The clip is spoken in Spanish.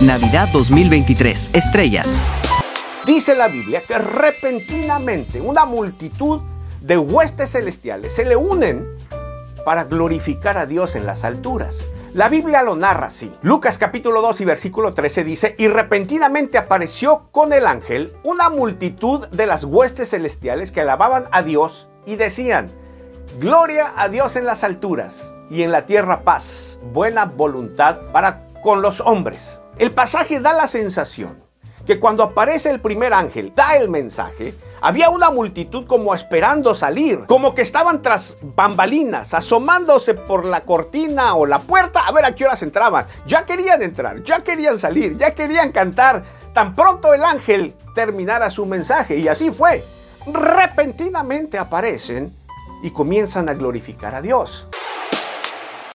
Navidad 2023. Estrellas. Dice la Biblia que repentinamente una multitud de huestes celestiales se le unen para glorificar a Dios en las alturas. La Biblia lo narra así. Lucas capítulo 2 y versículo 13 dice, y repentinamente apareció con el ángel una multitud de las huestes celestiales que alababan a Dios y decían, Gloria a Dios en las alturas y en la tierra paz, buena voluntad para con los hombres. El pasaje da la sensación que cuando aparece el primer ángel, da el mensaje, había una multitud como esperando salir, como que estaban tras bambalinas, asomándose por la cortina o la puerta a ver a qué horas entraban. Ya querían entrar, ya querían salir, ya querían cantar. Tan pronto el ángel terminara su mensaje, y así fue. Repentinamente aparecen y comienzan a glorificar a Dios.